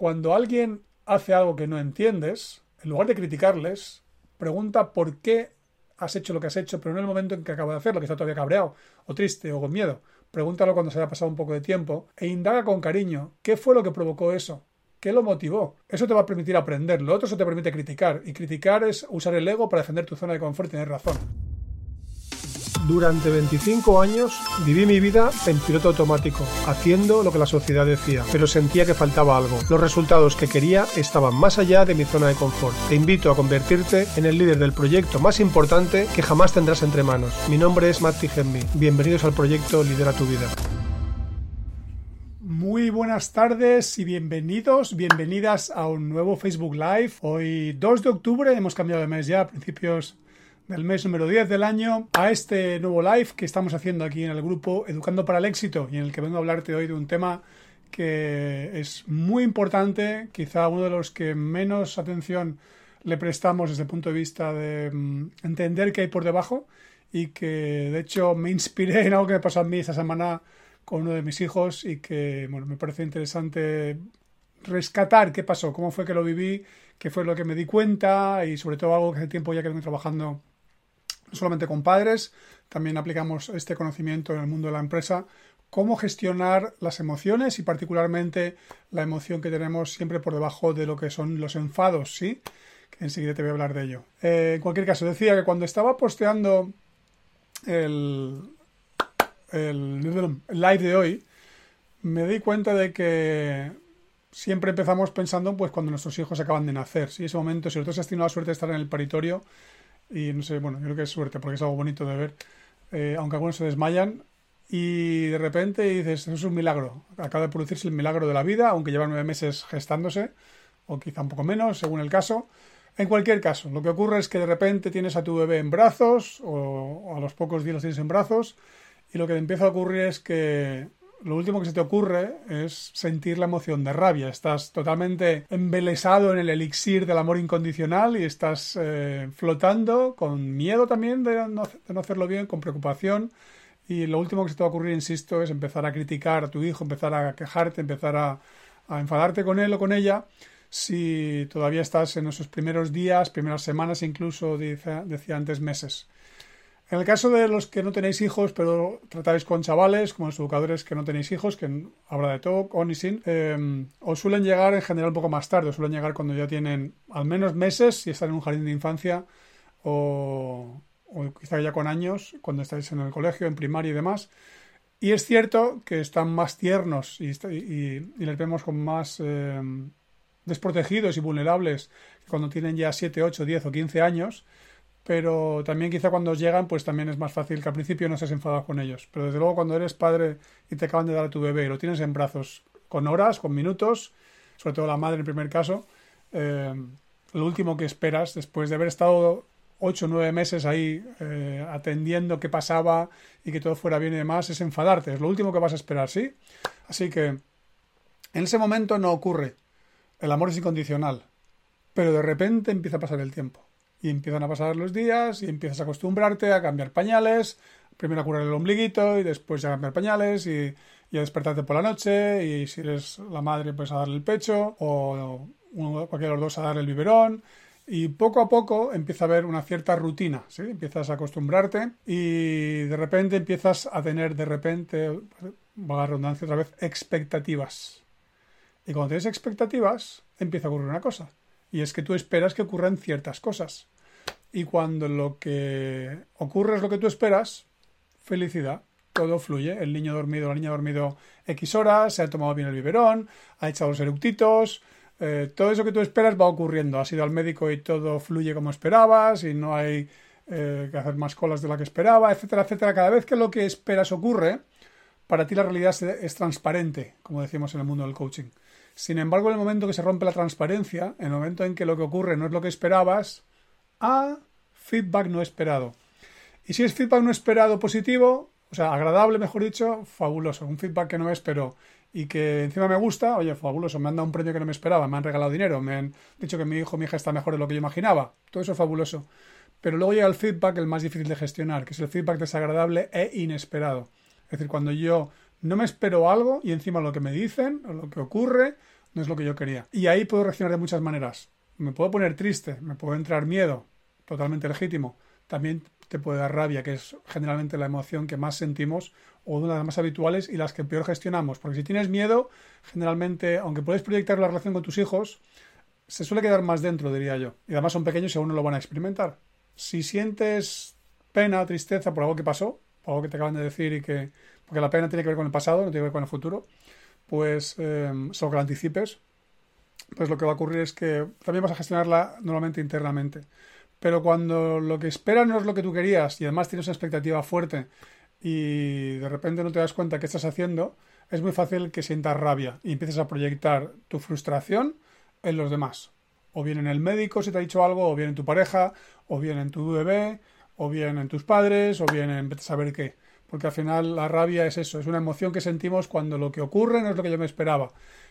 Cuando alguien hace algo que no entiendes, en lugar de criticarles, pregunta por qué has hecho lo que has hecho, pero no en el momento en que acaba de hacerlo, que está todavía cabreado, o triste, o con miedo. Pregúntalo cuando se haya pasado un poco de tiempo e indaga con cariño qué fue lo que provocó eso, qué lo motivó. Eso te va a permitir aprender, lo otro eso te permite criticar, y criticar es usar el ego para defender tu zona de confort y tener razón. Durante 25 años viví mi vida en piloto automático, haciendo lo que la sociedad decía, pero sentía que faltaba algo. Los resultados que quería estaban más allá de mi zona de confort. Te invito a convertirte en el líder del proyecto más importante que jamás tendrás entre manos. Mi nombre es Matti Gemmi. Bienvenidos al proyecto Lidera tu vida. Muy buenas tardes y bienvenidos, bienvenidas a un nuevo Facebook Live. Hoy 2 de octubre, hemos cambiado de mes ya, a principios del mes número 10 del año a este nuevo live que estamos haciendo aquí en el grupo Educando para el Éxito y en el que vengo a hablarte hoy de un tema que es muy importante, quizá uno de los que menos atención le prestamos desde el punto de vista de mm, entender qué hay por debajo y que de hecho me inspiré en algo que me pasó a mí esta semana con uno de mis hijos y que bueno, me parece interesante rescatar qué pasó, cómo fue que lo viví, qué fue lo que me di cuenta y sobre todo algo que hace tiempo ya que vengo trabajando no solamente con padres, también aplicamos este conocimiento en el mundo de la empresa, cómo gestionar las emociones y particularmente la emoción que tenemos siempre por debajo de lo que son los enfados, ¿sí? Que enseguida te voy a hablar de ello. Eh, en cualquier caso, decía que cuando estaba posteando el, el live de hoy, me di cuenta de que siempre empezamos pensando pues cuando nuestros hijos acaban de nacer, ¿sí? Ese momento, si tú has tenido la suerte de estar en el paritorio, y no sé, bueno, yo creo que es suerte porque es algo bonito de ver. Eh, aunque algunos se desmayan. Y de repente dices, eso es un milagro. Acaba de producirse el milagro de la vida, aunque lleva nueve meses gestándose, o quizá un poco menos, según el caso. En cualquier caso, lo que ocurre es que de repente tienes a tu bebé en brazos, o, a los pocos días lo tienes en brazos, y lo que empieza a ocurrir es que lo último que se te ocurre es sentir la emoción de rabia. Estás totalmente embelesado en el elixir del amor incondicional y estás eh, flotando con miedo también de no, hacerlo bien, con preocupación. Y lo último que se te va a ocurrir, insisto, es empezar a criticar a tu hijo, empezar a quejarte, empezar a, a enfadarte con él o con ella si todavía estás en esos primeros días, primeras semanas, incluso decía antes meses. En el caso de los que no tenéis hijos, pero tratáis con chavales, como los educadores que no tenéis hijos, que habrá de todo, con y sin, eh, os suelen llegar en general un poco más tarde, os suelen llegar cuando ya tienen al menos meses, si están en un jardín de infancia, o, quizá ya con años, cuando estáis en el colegio, en primaria y demás. Y es cierto que están más tiernos y, les vemos como más eh, desprotegidos y vulnerables cuando tienen ya 7, 8, 10 o 15 años pero también quizá cuando llegan pues también es más fácil que al principio no seas enfadado con ellos. Pero desde luego cuando eres padre y te acaban de dar a tu bebé y lo tienes en brazos con horas, con minutos, sobre todo la madre en primer caso, eh, lo último que esperas después de haber estado ocho o nueve meses ahí eh, atendiendo qué pasaba y que todo fuera bien y demás es enfadarte. Es lo último que vas a esperar, ¿sí? Así que en ese momento no ocurre. El amor es incondicional. Pero de repente empieza a pasar el tiempo y empiezan a pasar los días y empiezas a acostumbrarte a cambiar pañales, primero a curar el ombliguito y después a cambiar pañales y, a despertarte por la noche y si eres la madre pues a darle el pecho o uno, cualquiera de los dos a darle el biberón y poco a poco empieza a haber una cierta rutina, ¿sí? Empiezas a acostumbrarte y de repente empiezas a tener de repente, va a redundancia otra vez, expectativas. Y cuando tienes expectativas, empieza a ocurrir una cosa. Y es que tú esperas que ocurran ciertas cosas. Y cuando lo que ocurre es lo que tú esperas, felicidad, todo fluye. El niño dormido, la niña ha dormido X horas, se ha tomado bien el biberón, ha echado los eructitos, eh, todo eso que tú esperas va ocurriendo. Has ido al médico y todo fluye como esperabas y no hay eh, que hacer más colas de la que esperaba, etcétera, etcétera. Cada vez que lo que esperas ocurre, para ti la realidad es transparente, como decimos en el mundo del coaching. Sin embargo, en el momento que se rompe la transparencia, en el momento en que lo que ocurre no es lo que esperabas, ah, feedback no esperado. Y si es feedback no esperado positivo, o sea, agradable, mejor dicho, fabuloso. Un feedback que no espero y que encima me gusta, oye, fabuloso, me han dado un premio que no me esperaba, me han regalado dinero, me han dicho que mi hijo mi hija está mejor de lo que yo imaginaba. Todo eso es fabuloso. Pero luego llega el feedback, el más difícil de gestionar, que es el feedback desagradable e inesperado. Es decir, cuando yo no me espero algo y encima lo que me dicen o lo que ocurre no es lo que yo quería. Y ahí puedo reaccionar de muchas maneras. Me puedo poner triste, me puede entrar miedo, totalmente legítimo. También te puede dar rabia, que es generalmente la emoción que más sentimos o una de las más habituales y las que peor gestionamos. Porque si tienes miedo, generalmente, aunque puedes proyectar la relación con tus hijos, se suele quedar más dentro, diría yo. Y además son pequeños y aún no lo van a experimentar. Si sientes pena o tristeza por algo que pasó, algo que te acaban de decir y que... Porque la pena tiene que ver con el pasado, no tiene que ver con el futuro pues eh, solo que la anticipes, pues lo que va a ocurrir es que también vas a gestionarla normalmente internamente. Pero cuando lo que esperas no es lo que tú querías y además tienes una expectativa fuerte y de repente no te das cuenta qué estás haciendo, es muy fácil que sientas rabia y empieces a proyectar tu frustración en los demás. O bien en el médico si te ha dicho algo, o bien en tu pareja, o bien en tu bebé, o bien en tus padres, o bien en saber qué porque al final la rabia es eso, es una emoción que sentimos cuando lo que ocurre no es lo que yo me esperaba.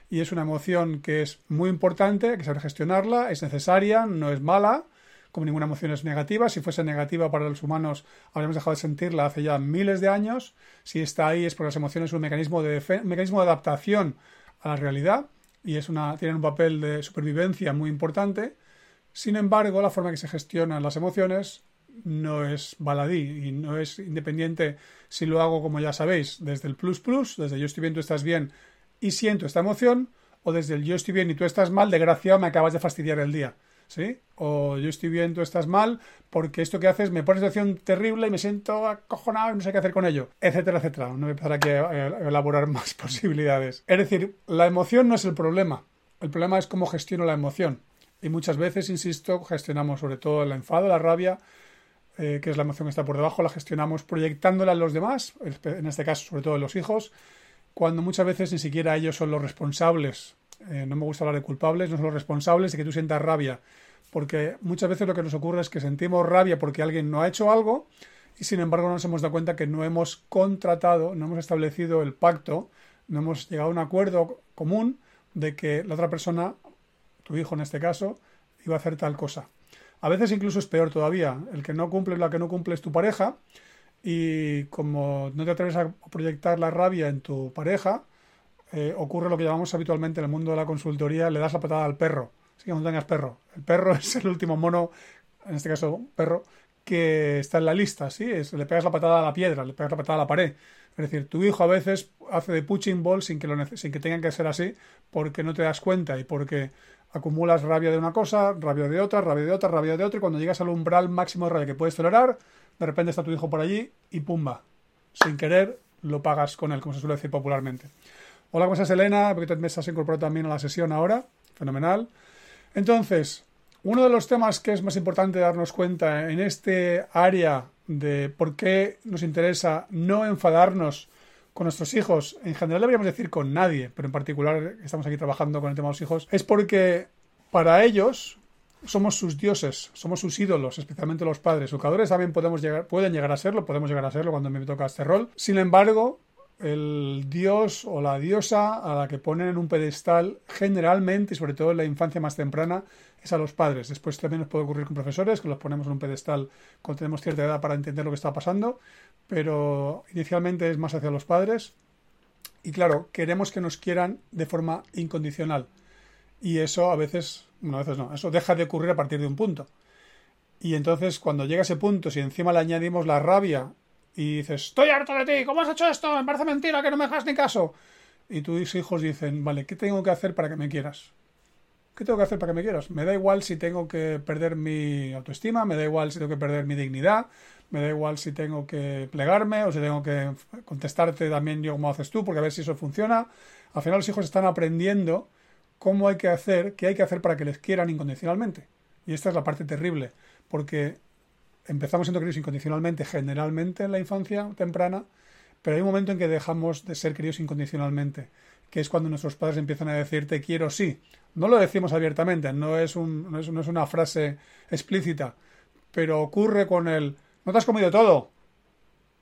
Y es una emoción que es muy importante, hay que saber gestionarla, es necesaria, no es mala, como ninguna emoción es negativa. Si fuese negativa para los humanos, habríamos dejado de sentirla hace ya miles de años. Si está ahí es porque las emociones son un mecanismo de, mecanismo de adaptación a la realidad y es una, tienen un papel de supervivencia muy importante. Sin embargo, la forma que se gestionan las emociones no es baladí y no es independiente si lo hago como ya sabéis, desde el plus plus, desde yo estoy bien, tú estás bien y siento esta emoción, o desde el yo estoy bien y tú estás mal, desgraciado, me acabas de fastidiar el día. ¿Sí? O yo estoy bien, tú estás mal, porque esto que haces me pone en situación terrible y me siento acojonado y no sé qué hacer con ello, etcétera, etcétera. No voy a empezar aquí a elaborar más posibilidades. Es decir, la emoción no es el problema. El problema es cómo gestiono la emoción. Y muchas veces, insisto, gestionamos sobre todo el enfado, la rabia, eh, que es la emoción que está por debajo, la gestionamos proyectándola en los demás, en este caso sobre todo en los hijos, cuando muchas veces ni siquiera ellos son los responsables. Eh, no me gusta hablar de culpables, no son los responsables de que tú sientas rabia, porque muchas veces lo que nos ocurre es que sentimos rabia porque alguien no ha hecho algo y sin embargo no nos hemos dado cuenta que no hemos contratado, no hemos establecido el pacto, no hemos llegado a un acuerdo común de que la otra persona, tu hijo en este caso, iba a hacer tal cosa. A veces incluso es peor todavía. El que no cumple, la que no cumple es tu pareja y como no te atreves a proyectar la rabia en tu pareja, eh, ocurre lo que llamamos habitualmente en el mundo de la consultoría, le das la patada al perro. Así que no tengas perro. El perro es el último mono, en este caso perro, que está en la lista, ¿sí? Es, le pegas la patada a la piedra, le pegas la patada a la pared. Es decir, tu hijo a veces hace de punching ball sin que, lo sin que tengan que ser así porque no te das cuenta y porque acumulas rabia de una cosa, rabia de otra, rabia de otra, rabia de otra, y cuando llegas al umbral máximo de rabia que puedes tolerar, de repente está tu hijo por allí y pumba, sin querer lo pagas con él, como se suele decir popularmente. Hola, ¿cómo estás, Elena? Porque te has incorporado también a la sesión ahora. Fenomenal. Entonces, uno de los temas que es más importante darnos cuenta en este área de por qué nos interesa no enfadarnos con nuestros hijos, en general deberíamos decir con nadie, pero en particular estamos aquí trabajando con el tema de los hijos, es porque para ellos somos sus dioses, somos sus ídolos, especialmente los padres. Educadores también podemos llegar, pueden llegar a serlo, podemos llegar a serlo cuando me toca este rol. Sin embargo, el dios o la diosa a la que ponen en un pedestal generalmente y sobre todo en la infancia más temprana es a los padres. Después también nos puede ocurrir con profesores que los ponemos en un pedestal cuando tenemos cierta edad para entender lo que está pasando pero inicialmente es más hacia los padres. Y claro, queremos que nos quieran de forma incondicional. Y eso a veces, bueno, a veces no, eso deja de ocurrir a partir de un punto. Y entonces cuando llega ese punto, si encima le añadimos la rabia y dices, estoy harto de ti, ¿cómo has hecho esto? Me parece mentira que no me hagas ni caso. Y tus hijos dicen, vale, ¿qué tengo que hacer para que me quieras? ¿Qué tengo que hacer para que me quieras? Me da igual si tengo que perder mi autoestima, me da igual si tengo que perder mi dignidad, me da igual si tengo que plegarme o si tengo que contestarte también yo como haces tú, porque a ver si eso funciona. Al final los hijos están aprendiendo cómo hay que hacer, qué hay que hacer para que les quieran incondicionalmente. Y esta es la parte terrible, porque empezamos siendo queridos incondicionalmente generalmente en la infancia temprana, pero hay un momento en que dejamos de ser queridos incondicionalmente, que es cuando nuestros padres empiezan a decir te quiero sí. No lo decimos abiertamente, no es, un, no es, no es una frase explícita, pero ocurre con el no te has comido todo,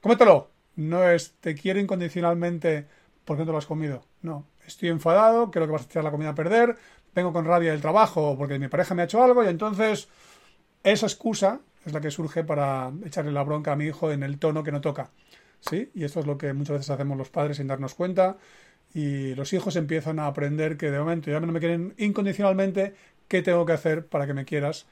cómetelo. No es te quiero incondicionalmente porque no te lo has comido. No, estoy enfadado, creo que vas a echar la comida a perder, vengo con rabia del trabajo porque mi pareja me ha hecho algo y entonces esa excusa es la que surge para echarle la bronca a mi hijo en el tono que no toca. ¿Sí? Y esto es lo que muchas veces hacemos los padres sin darnos cuenta. Y los hijos empiezan a aprender que de momento ya no me quieren incondicionalmente, ¿qué tengo que hacer para que me quieras?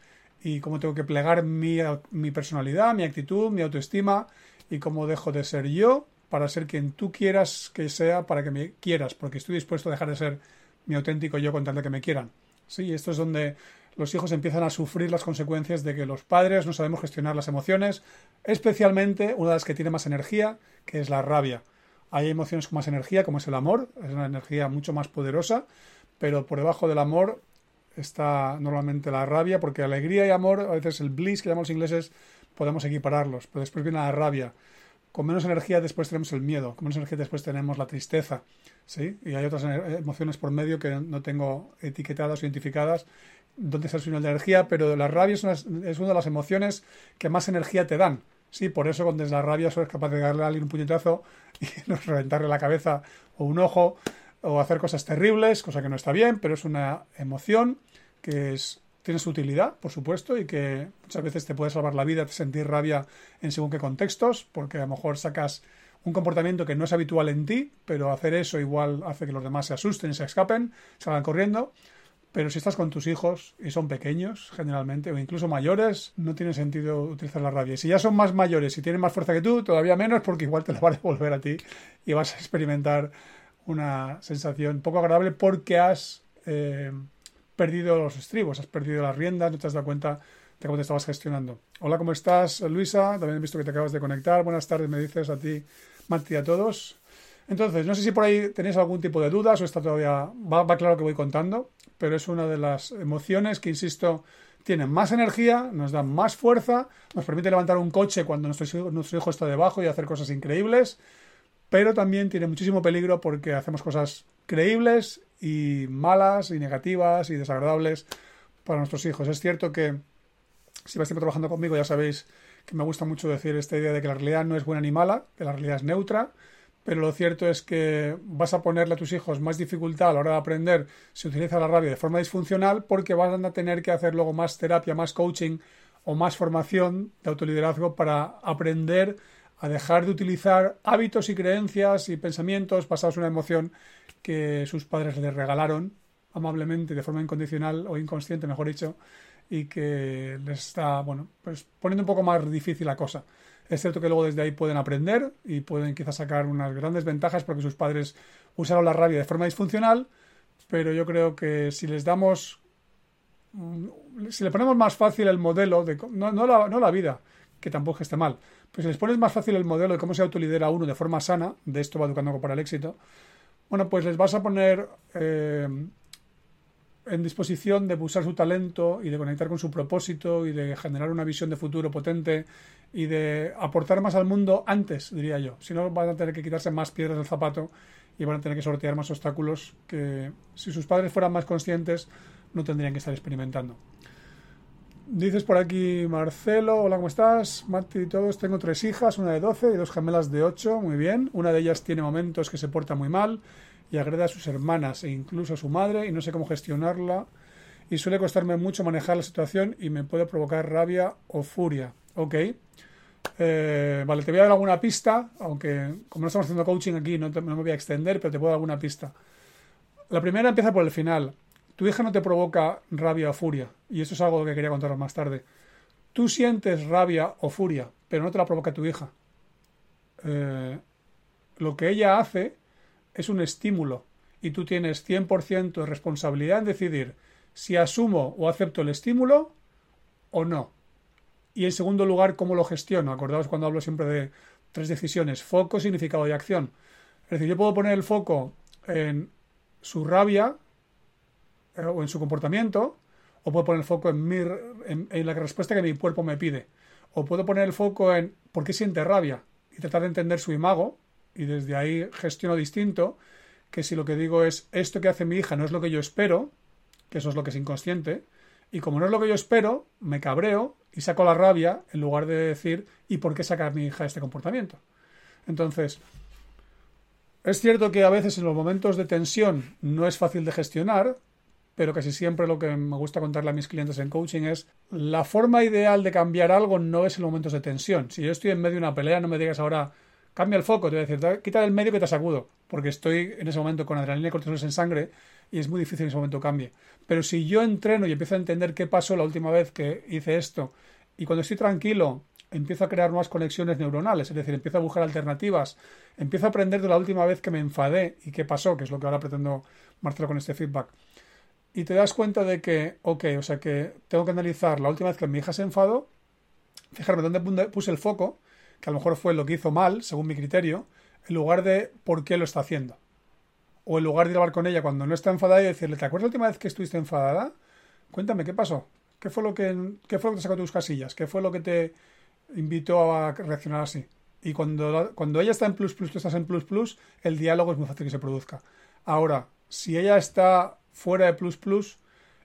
Y cómo tengo que plegar mi, mi personalidad, mi actitud, mi autoestima y cómo dejo de ser yo para ser quien tú quieras que sea, para que me quieras, porque estoy dispuesto a dejar de ser mi auténtico yo con tal de que me quieran. Sí, esto es donde los hijos empiezan a sufrir las consecuencias de que los padres no sabemos gestionar las emociones, especialmente una de las que tiene más energía, que es la rabia. Hay emociones con más energía, como es el amor, es una energía mucho más poderosa, pero por debajo del amor está normalmente la rabia, porque alegría y amor, a veces el bliss que llaman los ingleses, podemos equipararlos, pero después viene la rabia. Con menos energía después tenemos el miedo, con menos energía después tenemos la tristeza, ¿sí? Y hay otras emociones por medio que no tengo etiquetadas o identificadas, donde está el final de energía, pero la rabia es una, es una de las emociones que más energía te dan. Sí, por eso cuando es la rabia eres capaz de darle a alguien un puñetazo y reventarle la cabeza o un ojo o hacer cosas terribles, cosa que no está bien, pero es una emoción que es, tiene su utilidad, por supuesto, y que muchas veces te puede salvar la vida sentir rabia en según qué contextos, porque a lo mejor sacas un comportamiento que no es habitual en ti, pero hacer eso igual hace que los demás se asusten y se escapen, salgan corriendo. Pero si estás con tus hijos y son pequeños, generalmente, o incluso mayores, no tiene sentido utilizar la rabia. Si ya son más mayores y tienen más fuerza que tú, todavía menos, porque igual te lo va a devolver a ti y vas a experimentar una sensación poco agradable porque has eh, perdido los estribos, has perdido las riendas, no te has dado cuenta de cómo te estabas gestionando. Hola, ¿cómo estás, Luisa? También he visto que te acabas de conectar. Buenas tardes, me dices a ti, Mati, a todos. Entonces, no sé si por ahí tenéis algún tipo de dudas o está todavía. Va, va claro que voy contando, pero es una de las emociones que, insisto, tienen más energía, nos dan más fuerza, nos permite levantar un coche cuando nuestro hijo está debajo y hacer cosas increíbles, pero también tiene muchísimo peligro porque hacemos cosas creíbles y malas y negativas y desagradables para nuestros hijos. Es cierto que si vais trabajando conmigo ya sabéis que me gusta mucho decir esta idea de que la realidad no es buena ni mala, que la realidad es neutra, pero lo cierto es que vas a ponerle a tus hijos más dificultad a la hora de aprender si utiliza la rabia de forma disfuncional porque van a tener que hacer luego más terapia, más coaching o más formación de autoliderazgo para aprender a dejar de utilizar hábitos y creencias y pensamientos basados en una emoción que sus padres les regalaron amablemente, de forma incondicional o inconsciente, mejor dicho, y que les está, bueno, pues poniendo un poco más difícil la cosa. Es cierto que luego desde ahí pueden aprender y pueden quizás sacar unas grandes ventajas porque sus padres usaron la rabia de forma disfuncional, pero yo creo que si les damos, si le ponemos más fácil el modelo, de, no, no, la, no la vida, que tampoco esté mal, pero si les pones más fácil el modelo de cómo se autolidera uno de forma sana, de esto va educando para el éxito, bueno, pues les vas a poner eh, en disposición de usar su talento y de conectar con su propósito y de generar una visión de futuro potente y de aportar más al mundo antes, diría yo. Si no, van a tener que quitarse más piedras del zapato y van a tener que sortear más obstáculos que si sus padres fueran más conscientes no tendrían que estar experimentando. Dices por aquí Marcelo, hola, ¿cómo estás? Marti y todos, tengo tres hijas, una de 12 y dos gemelas de 8, muy bien. Una de ellas tiene momentos que se porta muy mal y agrede a sus hermanas e incluso a su madre y no sé cómo gestionarla y suele costarme mucho manejar la situación y me puede provocar rabia o furia. Ok. Eh, vale, te voy a dar alguna pista, aunque como no estamos haciendo coaching aquí no, no me voy a extender, pero te puedo dar alguna pista. La primera empieza por el final. Tu hija no te provoca rabia o furia, y eso es algo que quería contaros más tarde. Tú sientes rabia o furia, pero no te la provoca tu hija. Eh, lo que ella hace es un estímulo y tú tienes 100% de responsabilidad en decidir si asumo o acepto el estímulo o no. Y en segundo lugar, cómo lo gestiono. Acordaos cuando hablo siempre de tres decisiones, foco, significado y acción. Es decir, yo puedo poner el foco en su rabia eh, o en su comportamiento, o puedo poner el foco en, mi, en, la respuesta que mi cuerpo me pide. O puedo poner el foco en por qué siente rabia y tratar de entender su imago y desde ahí gestiono distinto que si lo que digo es esto que hace mi hija no es lo que yo espero, que eso es lo que es inconsciente, y como no es lo que yo espero, me cabreo y saco la rabia en lugar de decir ¿y por qué saca mi hija este comportamiento? Entonces, es cierto que a veces en los momentos de tensión no es fácil de gestionar, pero casi siempre lo que me gusta contarle a mis clientes en coaching es la forma ideal de cambiar algo no es en momentos de tensión. Si yo estoy en medio de una pelea, no me digas ahora cambia el foco, te voy a decir, quita del medio que te sacudo, porque estoy en ese momento con adrenalina y cortisol en sangre y es muy difícil en ese momento cambie. Pero si yo entreno y empiezo a entender qué pasó la última vez que hice esto y cuando estoy tranquilo empiezo a crear nuevas conexiones neuronales, es decir, empiezo a buscar alternativas, empiezo a aprender de la última vez que me enfadé y qué pasó, que es lo que ahora pretendo Marcelo con este feedback y te das cuenta de que, ok, o sea que tengo que analizar la última vez que mi hija se enfadó, fijarme dónde puse el foco, que a lo mejor fue lo que hizo mal, según mi criterio, en lugar de por qué lo está haciendo. O en lugar de hablar con ella cuando no está enfadada y decirle, ¿te acuerdas la última vez que estuviste enfadada? Cuéntame, ¿qué pasó? ¿Qué fue lo que, qué fue lo que te sacó tus casillas? ¿Qué fue lo que te invitó a reaccionar así? Y cuando, cuando ella está en plus plus, tú estás en plus plus, el diálogo es muy fácil que se produzca. Ahora, si ella está fuera de plus plus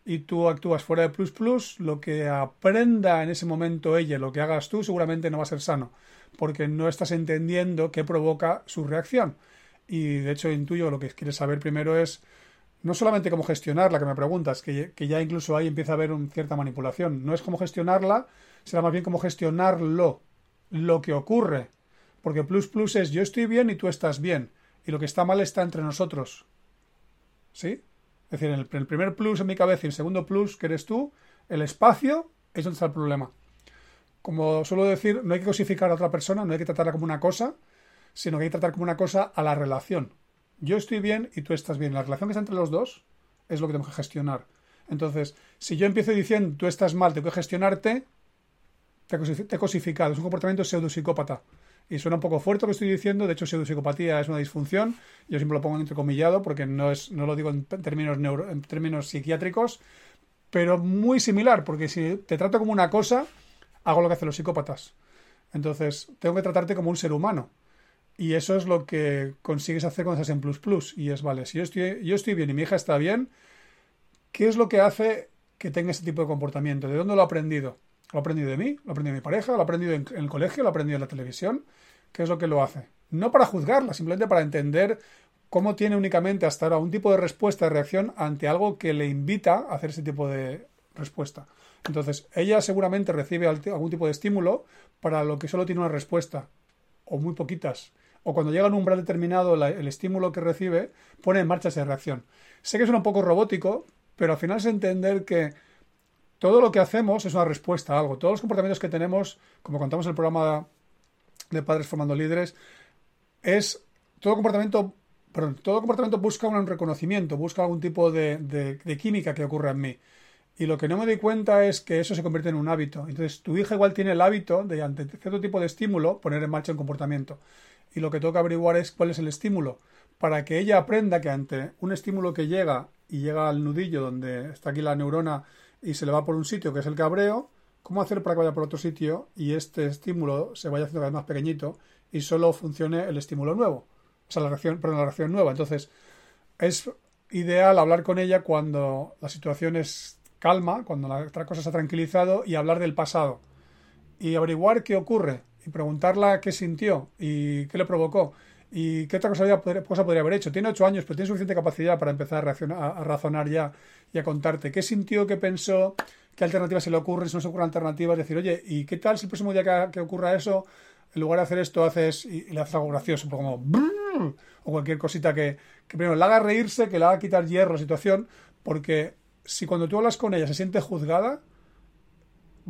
y tú actúas fuera de plus plus, lo que aprenda en ese momento ella, lo que hagas tú, seguramente no va a ser sano, porque no estás entendiendo qué provoca su reacción. Y de hecho intuyo lo que quieres saber primero es no solamente cómo gestionarla, que me preguntas, que, ya incluso ahí empieza a haber una cierta manipulación. No es cómo gestionarla, será más bien cómo gestionarlo, lo que ocurre. Porque plus plus es yo estoy bien y tú estás bien. Y lo que está mal está entre nosotros. ¿Sí? Es decir, el, el primer plus en mi cabeza y el segundo plus, que eres tú, el espacio es donde está el problema. Como suelo decir, no hay que cosificar a otra persona, no hay que tratarla como una cosa, sino que hay que tratar como una cosa a la relación. Yo estoy bien y tú estás bien. La relación que está entre los dos es lo que tenemos que gestionar. Entonces, si yo empiezo diciendo tú estás mal, tengo que gestionarte, te he cosificado. Es un comportamiento pseudopsicópata y suena un poco fuerte lo que estoy diciendo, de hecho pseudopsicopatía es una disfunción, yo siempre lo pongo entrecomillado porque no, es, no lo digo en términos, en términos psiquiátricos, pero muy similar, porque si te trato como una cosa, hago lo que hacen los psicópatas. Entonces, tengo que tratarte como un ser humano. Y eso es lo que consigues hacer cuando estás en plus plus. Y es, vale, si yo estoy, yo estoy bien y mi hija está bien, ¿qué es lo que hace que tenga ese tipo de comportamiento? ¿De dónde lo he aprendido? Lo he aprendido de mí, lo he aprendido de mi pareja, lo he aprendido en, el colegio, lo he aprendido en la televisión. ¿Qué es lo que lo hace? No para juzgarla, simplemente para entender cómo tiene únicamente hasta ahora un tipo de respuesta, de reacción ante algo que le invita a hacer ese tipo de respuesta. Entonces, ella seguramente recibe algún tipo de estímulo para lo que solo tiene una respuesta, o muy poquitas. O cuando llega a un umbral determinado, el estímulo que recibe pone en marcha esa reacción. Sé que es un poco robótico, pero al final es entender que todo lo que hacemos es una respuesta a algo. Todos los comportamientos que tenemos, como contamos en el programa de Padres Formando Líderes, es todo comportamiento, perdón, todo comportamiento busca un reconocimiento, busca algún tipo de, química que ocurra en mí. Y lo que no me doy cuenta es que eso se convierte en un hábito. Entonces, tu hija igual tiene el hábito de, ante cierto tipo de estímulo, poner en marcha un comportamiento. Y lo que tengo que averiguar es cuál es el estímulo. Para que ella aprenda que ante un estímulo que llega y llega al nudillo donde está aquí la neurona y se le va por un sitio que es el cabreo, ¿cómo hacer para que vaya por otro sitio y este estímulo se vaya haciendo cada vez más pequeñito y solo funcione el estímulo nuevo? O sea, la reacción, perdón, la reacción nueva. Entonces, es ideal hablar con ella cuando la situación es calma, cuando la otra cosa se ha tranquilizado y hablar del pasado. Y averiguar qué ocurre y preguntarla qué sintió y qué le provocó. ¿Y qué otra cosa, podría haber hecho? Tiene ocho años, pero tiene suficiente capacidad para empezar a, a, razonar ya y a contarte qué sintió, qué pensó, qué alternativas se le ocurren, si no se ocurren alternativas, decir, oye, ¿y qué tal si el próximo día que, ocurra eso, en lugar de hacer esto, haces y, le haces algo gracioso, como o cualquier cosita que, que primero le haga reírse, que le haga quitar hierro la situación, porque si cuando tú hablas con ella se siente juzgada,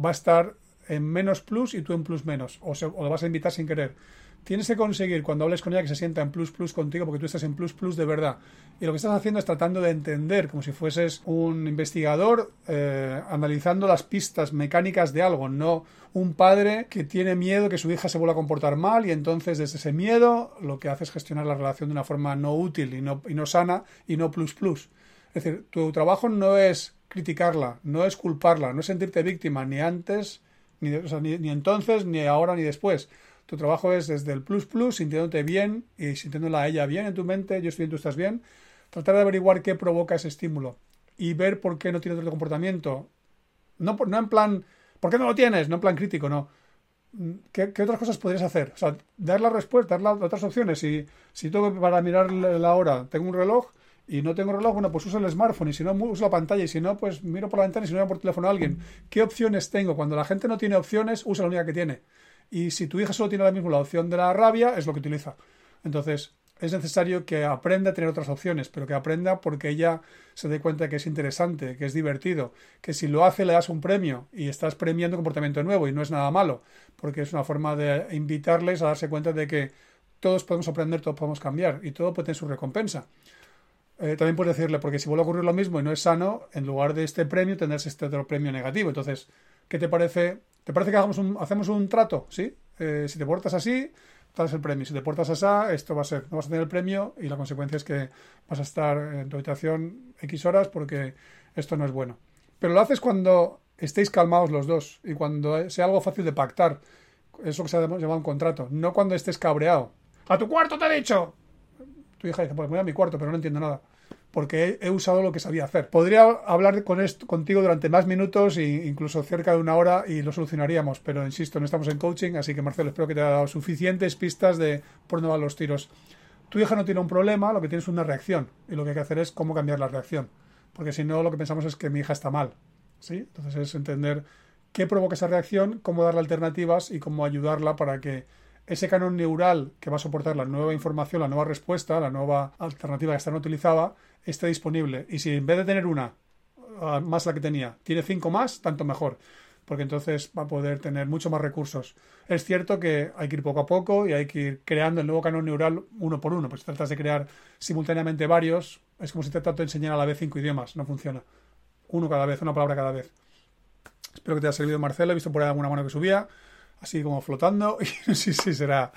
va a estar en menos plus y tú en plus menos, o, o le vas a invitar sin querer. Tienes que conseguir cuando hables con ella que se sienta en plus plus contigo porque tú estás en plus plus de verdad. Y lo que estás haciendo es tratando de entender, como si fueses un investigador, eh, analizando las pistas mecánicas de algo, no un padre que tiene miedo que su hija se vuelva a comportar mal y entonces desde ese miedo lo que hace es gestionar la relación de una forma no útil y no, y no sana y no plus plus. Es decir, tu trabajo no es criticarla, no es culparla, no es sentirte víctima ni antes, ni, ni, ni entonces, ni ahora, ni después tu trabajo es desde el plus plus, sintiéndote bien y sintiéndola a ella bien en tu mente, yo estoy bien, tú estás bien, tratar de averiguar qué provoca ese estímulo y ver por qué no tiene otro comportamiento. No, no en plan, ¿por qué no lo tienes? No en plan crítico, no. ¿Qué, otras cosas podrías hacer? O sea, dar la respuesta, dar otras opciones. Si, si tengo para mirar la hora, tengo un reloj y no tengo reloj, bueno, pues uso el smartphone y si no, uso la pantalla y si no, pues miro por la ventana y si no, por teléfono a alguien. ¿Qué opciones tengo? Cuando la gente no tiene opciones, usa la única que tiene. Y si tu hija solo tiene ahora mismo la opción de la rabia, es lo que utiliza. Entonces, es necesario que aprenda a tener otras opciones, pero que aprenda porque ella se dé cuenta que es interesante, que es divertido, que si lo hace le das un premio y estás premiando comportamiento nuevo y no es nada malo, porque es una forma de invitarles a darse cuenta de que todos podemos aprender, todos podemos cambiar y todo puede tener su recompensa. Eh, también puedes decirle, porque si vuelve a ocurrir lo mismo y no es sano, en lugar de este premio tendrás este otro premio negativo. Entonces, ¿qué te parece ¿Te parece que hagamos un, hacemos un trato? ¿Sí? Eh, si te portas así, tal es el premio. Si te portas así, esto va a ser. No vas a tener el premio y la consecuencia es que vas a estar en tu habitación X horas porque esto no es bueno. Pero lo haces cuando estéis calmados los dos y cuando sea algo fácil de pactar. Eso que se ha llamado un contrato. No cuando estés cabreado. ¡A tu cuarto te he dicho! Tu hija dice, pues voy a mi cuarto, pero no entiendo nada porque he, usado lo que sabía hacer. Podría hablar con esto, contigo durante más minutos e incluso cerca de una hora y lo solucionaríamos, pero insisto, no estamos en coaching, así que Marcelo, espero que te haya dado suficientes pistas de por dónde van los tiros. Tu hija no tiene un problema, lo que tiene es una reacción y lo que hay que hacer es cómo cambiar la reacción, porque si no lo que pensamos es que mi hija está mal, ¿sí? Entonces es entender qué provoca esa reacción, cómo darle alternativas y cómo ayudarla para que ese canon neural que va a soportar la nueva información, la nueva respuesta, la nueva alternativa que está no utilizada, esté disponible. Y si en vez de tener una, ah, más la que tenía, tiene cinco más, tanto mejor. Porque entonces va a poder tener mucho más recursos. Es cierto que hay que ir poco a poco y hay que ir creando el nuevo canon neural uno por uno. Pues tratas de crear simultáneamente varios, es como si te trato de enseñar a la vez cinco idiomas. No funciona. Uno cada vez, una palabra cada vez. Espero que te haya servido, Marcelo. He visto por ahí alguna mano que subía, así como flotando. Y sí, sí, será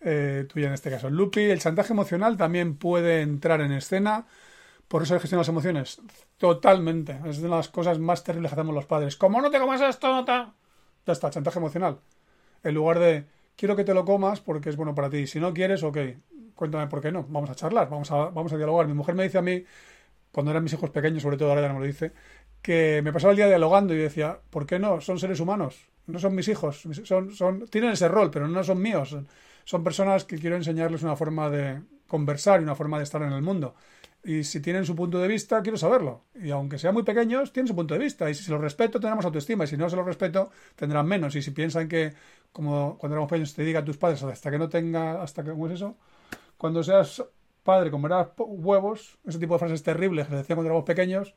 eh, tuya en este caso. Lupi, el chantaje emocional también puede entrar en escena por eso gestión las emociones. Totalmente. Es de las cosas más terribles que hacemos los padres. Como no te comas esto, no. Ya está, chantaje emocional. En lugar de, quiero que te lo comas porque es bueno para ti. Si no quieres, ok, cuéntame por qué no. Vamos a charlar, vamos a, vamos a dialogar. Mi mujer me dice a mí, cuando eran mis hijos pequeños, sobre todo ahora ya no me lo dice, que me pasaba el día dialogando y decía, ¿por qué no? Son seres humanos, no son mis hijos, son, son, tienen ese rol, pero no son míos. Son personas que quiero enseñarles una forma de conversar y una forma de estar en el mundo. Y si tienen su punto de vista, quiero saberlo. Y aunque sean muy pequeños, tienen su punto de vista. Y si se los respeto, tendrán más autoestima. Y si no se los respeto, tendrán menos. Y si piensan que, como cuando éramos pequeños, te digan tus padres, hasta que no tenga, hasta que, ¿cómo es eso? Cuando seas padre, comerás huevos, ese tipo de frases terribles que decían cuando éramos pequeños,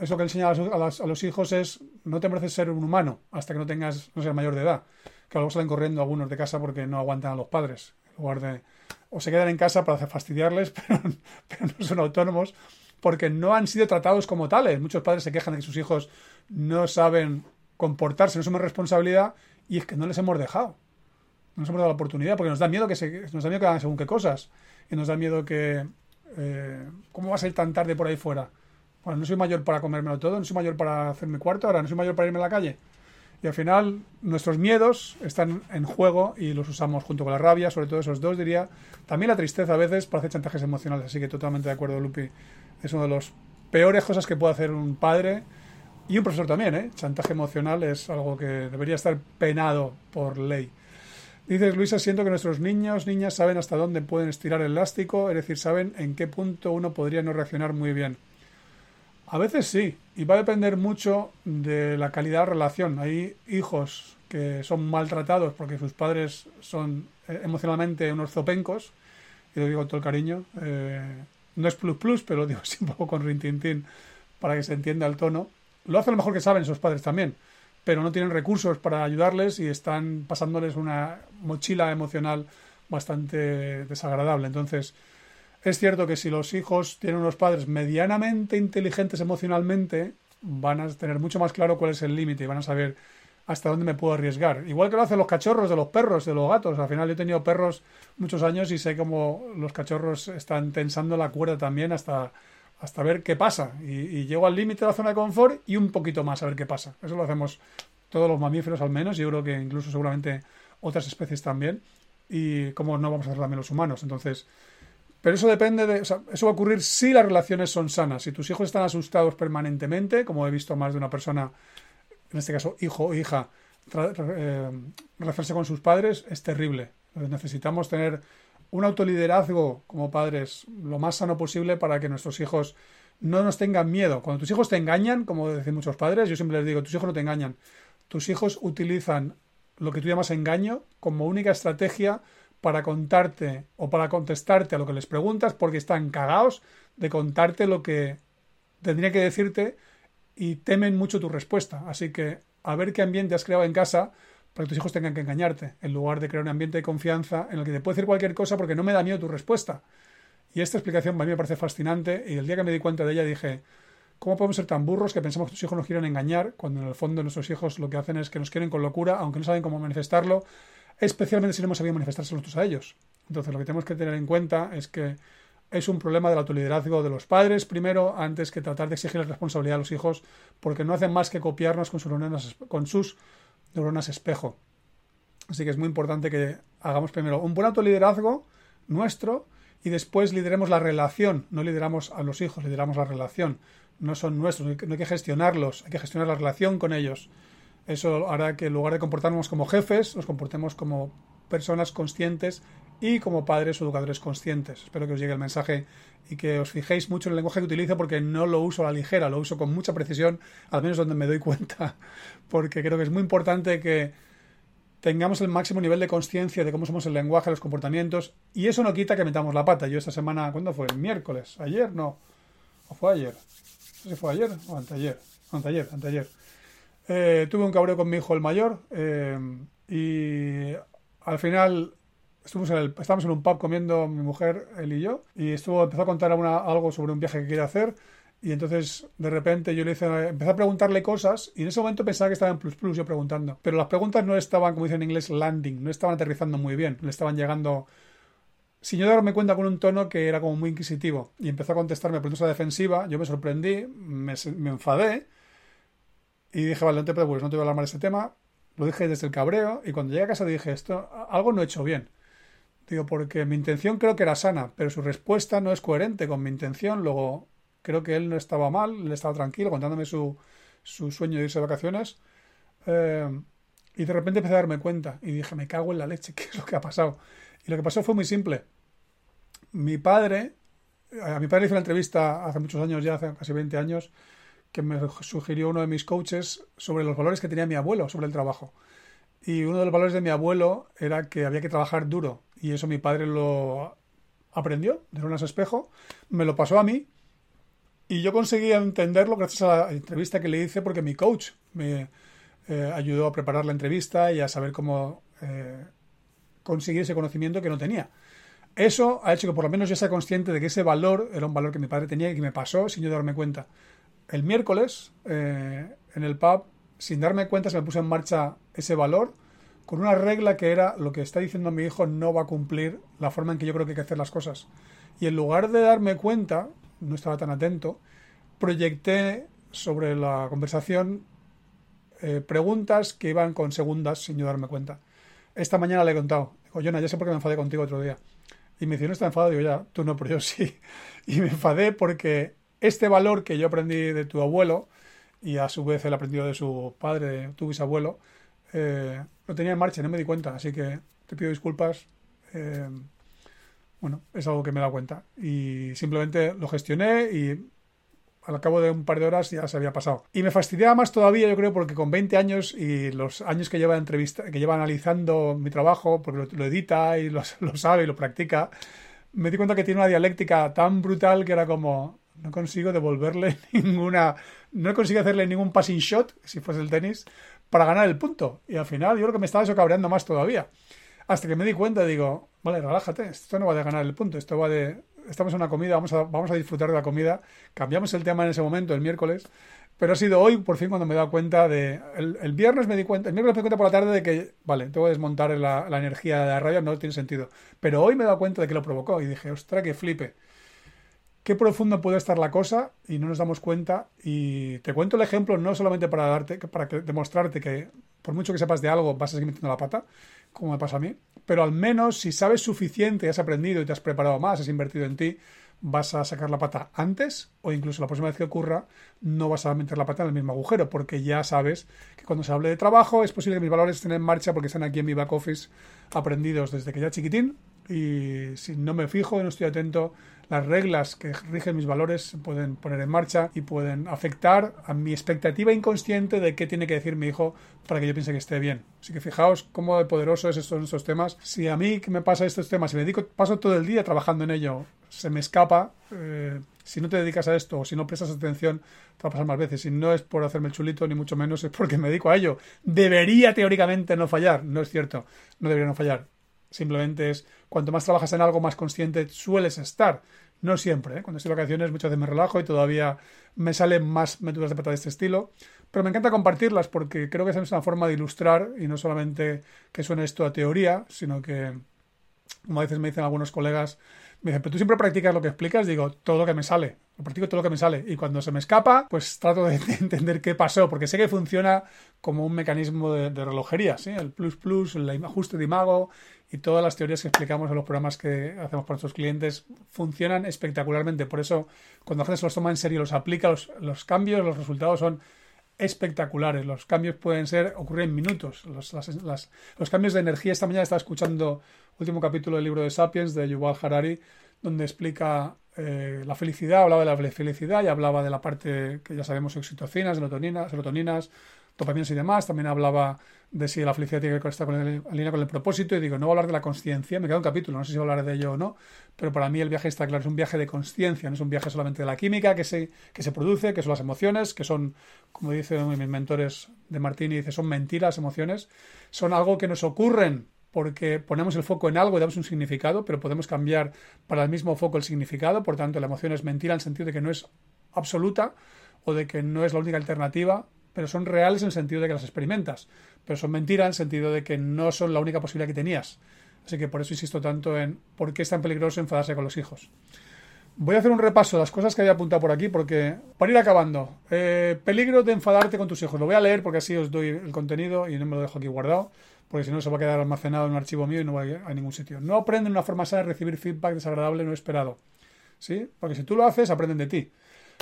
eso que enseña a los, a, los, hijos es no te mereces ser un humano hasta que no tengas, no seas mayor de edad. Que luego salen corriendo algunos de casa porque no aguantan a los padres. En lugar de o se quedan en casa para fastidiarles, pero, no son autónomos porque no han sido tratados como tales. Muchos padres se quejan de que sus hijos no saben comportarse, no son responsabilidad y es que no les hemos dejado. No les hemos dado la oportunidad porque nos da miedo que, se, nos da miedo que hagan según qué cosas y nos da miedo que... Eh, ¿Cómo vas a ir tan tarde por ahí fuera? Bueno, no soy mayor para comérmelo todo, no soy mayor para hacerme cuarto, ahora no soy mayor para irme a la calle. Y al final nuestros miedos están en juego y los usamos junto con la rabia, sobre todo esos dos diría. También la tristeza a veces para hacer chantajes emocionales, así que totalmente de acuerdo Lupi. Es una de las peores cosas que puede hacer un padre y un profesor también, ¿eh? Chantaje emocional es algo que debería estar penado por ley. Dices, Luisa, siento que nuestros niños, niñas saben hasta dónde pueden estirar el elástico, es decir, saben en qué punto uno podría no reaccionar muy bien. A veces sí, y va a depender mucho de la calidad de relación. Hay hijos que son maltratados porque sus padres son eh, emocionalmente unos zopencos, y lo digo con todo el cariño. Eh, no es plus plus, pero lo digo así un poco con rintintín para que se entienda el tono. Lo hacen lo mejor que saben sus padres también, pero no tienen recursos para ayudarles y están pasándoles una mochila emocional bastante desagradable. Entonces, es cierto que si los hijos tienen unos padres medianamente inteligentes emocionalmente, van a tener mucho más claro cuál es el límite y van a saber hasta dónde me puedo arriesgar. Igual que lo hacen los cachorros de los perros, de los gatos. Al final yo he tenido perros muchos años y sé cómo los cachorros están tensando la cuerda también hasta, hasta ver qué pasa. Y, y llego al límite de la zona de confort y un poquito más a ver qué pasa. Eso lo hacemos todos los mamíferos al menos. Yo creo que incluso seguramente otras especies también. Y cómo no vamos a hacer también los humanos. Entonces, pero eso depende de. O sea, eso va a ocurrir si las relaciones son sanas. Si tus hijos están asustados permanentemente, como he visto más de una persona, en este caso hijo o hija, eh, con sus padres, es terrible. Entonces necesitamos tener un autoliderazgo como padres lo más sano posible para que nuestros hijos no nos tengan miedo. Cuando tus hijos te engañan, como dicen muchos padres, yo siempre les digo, tus hijos no te engañan. Tus hijos utilizan lo que tú llamas engaño como única estrategia para contarte o para contestarte a lo que les preguntas porque están cagados de contarte lo que tendría que decirte y temen mucho tu respuesta. Así que a ver qué ambiente has creado en casa para que tus hijos tengan que engañarte, en lugar de crear un ambiente de confianza en el que te puede decir cualquier cosa porque no me da miedo tu respuesta. Y esta explicación a mí me parece fascinante y el día que me di cuenta de ella dije, ¿cómo podemos ser tan burros que pensamos que tus hijos nos quieren engañar cuando en el fondo nuestros hijos lo que hacen es que nos quieren con locura, aunque no saben cómo manifestarlo especialmente si no hemos sabido manifestarse nosotros a ellos. Entonces lo que tenemos que tener en cuenta es que es un problema del autoliderazgo de los padres primero, antes que tratar de exigir la responsabilidad a los hijos, porque no hacen más que copiarnos con sus neuronas, con sus neuronas espejo. Así que es muy importante que hagamos primero un buen autoliderazgo nuestro y después lideremos la relación. No lideramos a los hijos, lideramos la relación. No son nuestros, no hay que gestionarlos, hay que gestionar la relación con ellos. Eso hará que en lugar de comportarnos como jefes, nos comportemos como personas conscientes y como padres o educadores conscientes. Espero que os llegue el mensaje y que os fijéis mucho en el lenguaje que utilizo porque no lo uso a la ligera, lo uso con mucha precisión, al menos donde me doy cuenta, porque creo que es muy importante que tengamos el máximo nivel de conciencia de cómo somos el lenguaje, los comportamientos, y eso no quita que metamos la pata. Yo esta semana, ¿cuándo fue? ¿El miércoles? ¿Ayer? No. ¿O fue ayer? No sé si fue ayer o anteayer. Anteayer, anteayer. Eh, tuve un cabreo con mi hijo el mayor eh, y al final estuvimos en el, estábamos en un pub comiendo mi mujer, él y yo, y estuvo, empezó a contar algo sobre un viaje que quiere hacer. Y entonces, de repente, yo le hice, empecé a preguntarle cosas y en ese momento pensaba que estaba en plus plus yo preguntando. Pero las preguntas no estaban, como dicen en inglés, landing, no estaban aterrizando muy bien, le estaban llegando sin yo darme cuenta con un tono que era como muy inquisitivo. Y empezó a contestarme preguntas a defensiva, yo me sorprendí, me enfadé y dije, vale, no te preocupes, no te voy a hablar mal de este tema. Lo dije desde el cabreo y cuando llegué a casa dije, esto, algo no he hecho bien. Digo, porque mi intención creo que era sana, pero su respuesta no es coherente con mi intención. Luego, creo que él no estaba mal, él estaba tranquilo contándome su, su sueño de irse de vacaciones. Eh, y de repente empecé a darme cuenta y dije, me cago en la leche, ¿qué es lo que ha pasado? Y lo que pasó fue muy simple. Mi padre, a mi padre hice una entrevista hace muchos años, ya hace casi 20 años, que me sugirió uno de mis coaches sobre los valores que tenía mi abuelo sobre el trabajo. Y uno de los valores de mi abuelo era que había que trabajar duro. Y eso mi padre lo aprendió de un espejo, me lo pasó a mí y yo conseguí entenderlo gracias a la entrevista que le hice porque mi coach me eh, ayudó a preparar la entrevista y a saber cómo eh, conseguir ese conocimiento que no tenía. Eso ha hecho que por lo menos yo sea consciente de que ese valor era un valor que mi padre tenía y que me pasó sin yo darme cuenta el miércoles eh, en el pub, sin darme cuenta, se me puso en marcha ese valor con una regla que era lo que está diciendo mi hijo no va a cumplir la forma en que yo creo que hay que hacer las cosas. Y en lugar de darme cuenta, no estaba tan atento, proyecté sobre la conversación eh, preguntas que iban con segundas sin yo darme cuenta. Esta mañana le he contado, digo, Jonah, ya sé por qué me enfadé contigo otro día. Y me dice, no está enfadado, digo, ya, tú no, pero yo sí. Y me enfadé porque este valor que yo aprendí de tu abuelo y a su vez el aprendido de su padre, de tu bisabuelo, eh, lo tenía en marcha no me di cuenta, así que te pido disculpas. Eh, bueno, es algo que me he dado cuenta y simplemente lo gestioné y al cabo de un par de horas ya se había pasado. Y me fastidiaba más todavía, yo creo, porque con 20 años y los años que lleva entrevista, que lleva analizando mi trabajo, porque lo, edita y lo, sabe y lo practica, me di cuenta que tiene una dialéctica tan brutal que era como, no consigo devolverle ninguna, no consigo hacerle ningún passing shot, si fuese el tenis, para ganar el punto. Y al final yo creo que me estaba eso cabreando más todavía. Hasta que me di cuenta, digo, vale, relájate, esto no va a ganar el punto, esto va de... Estamos en una comida, vamos a, vamos a disfrutar de la comida. Cambiamos el tema en ese momento, el miércoles, pero ha sido hoy, por fin, cuando me he dado cuenta de. El, viernes me di cuenta, el miércoles me di cuenta por la tarde de que, vale, tengo que desmontar la, la, energía de la rabia, no tiene sentido. Pero hoy me he dado cuenta de que lo provocó y dije, ostra, que flipe. Qué profundo puede estar la cosa y no nos damos cuenta. Y te cuento el ejemplo no solamente para darte, para demostrarte que por mucho que sepas de algo vas a seguir metiendo la pata, como me pasa a mí, pero al menos si sabes suficiente, has aprendido y te has preparado más, has invertido en ti, vas a sacar la pata antes o incluso la próxima vez que ocurra no vas a meter la pata en el mismo agujero porque ya sabes que cuando se hable de trabajo es posible que mis valores estén en marcha porque están aquí en mi back office aprendidos desde que ya chiquitín y si no me fijo y no estoy atento, las reglas que rigen mis valores se pueden poner en marcha y pueden afectar a mi expectativa inconsciente de qué tiene que decir mi hijo para que yo piense que esté bien. Así que fijaos cómo poderoso es estos, estos temas. Si a mí que me pasa estos temas, si me dedico, paso todo el día trabajando en ello, se me escapa, eh, si no te dedicas a esto o si no prestas atención, te va a pasar más veces. Y no es por hacerme el chulito, ni mucho menos, es porque me dedico a ello. Debería teóricamente no fallar. No es cierto, no debería no fallar Simplemente es cuanto más trabajas en algo, más consciente sueles estar. No siempre, ¿eh? cuando estoy de vacaciones muchas veces me relajo y todavía me salen más metudas de pata de este estilo. Pero me encanta compartirlas porque creo que es una forma de ilustrar y no solamente que suene esto a teoría, sino que, como a veces me dicen algunos colegas, me dicen, pero tú siempre practicas lo que explicas, digo, todo lo que me sale, practico todo lo que me sale. Y cuando se me escapa, pues trato de, entender qué pasó, porque sé que funciona como un mecanismo de, relojería, ¿sí? El plus plus, el ajuste de imago y todas las teorías que explicamos en los programas que hacemos para nuestros clientes funcionan espectacularmente. Por eso, cuando la gente los toma en serio, los aplica, los, cambios, los resultados son espectaculares. Los cambios pueden ser, ocurrir en minutos. Los, los cambios de energía. Esta mañana estaba escuchando el último capítulo del libro de Sapiens de Yuval Harari, donde explica eh, la felicidad, hablaba de la felicidad y hablaba de la parte que ya sabemos, oxitocinas, serotoninas, serotoninas dopaminas y demás. También hablaba de si la felicidad tiene que estar con el, línea con el propósito. Y digo, no voy a hablar de la conciencia, me queda un capítulo, no sé si voy a hablar de ello o no, pero para mí el viaje está claro, es un viaje de conciencia, no es un viaje solamente de la química que se, que se produce, que son las emociones, que son, como dice uno de mis mentores de Martini, dice, son mentiras, emociones, son algo que nos ocurren porque ponemos el foco en algo y damos un significado, pero podemos cambiar para el mismo foco el significado, por tanto la emoción es mentira en el sentido de que no es absoluta o de que no es la única alternativa pero son reales en el sentido de que las experimentas, pero son mentiras en el sentido de que no son la única posibilidad que tenías. Así que por eso insisto tanto en por qué es tan peligroso enfadarse con los hijos. Voy a hacer un repaso de las cosas que había apuntado por aquí porque, para ir acabando, eh, peligro de enfadarte con tus hijos. Lo voy a leer porque así os doy el contenido y no me lo dejo aquí guardado, porque si no se va a quedar almacenado en un archivo mío y no va a, a ningún sitio. No aprenden una forma sana de recibir feedback desagradable no esperado. ¿Sí? Porque si tú lo haces, aprenden de ti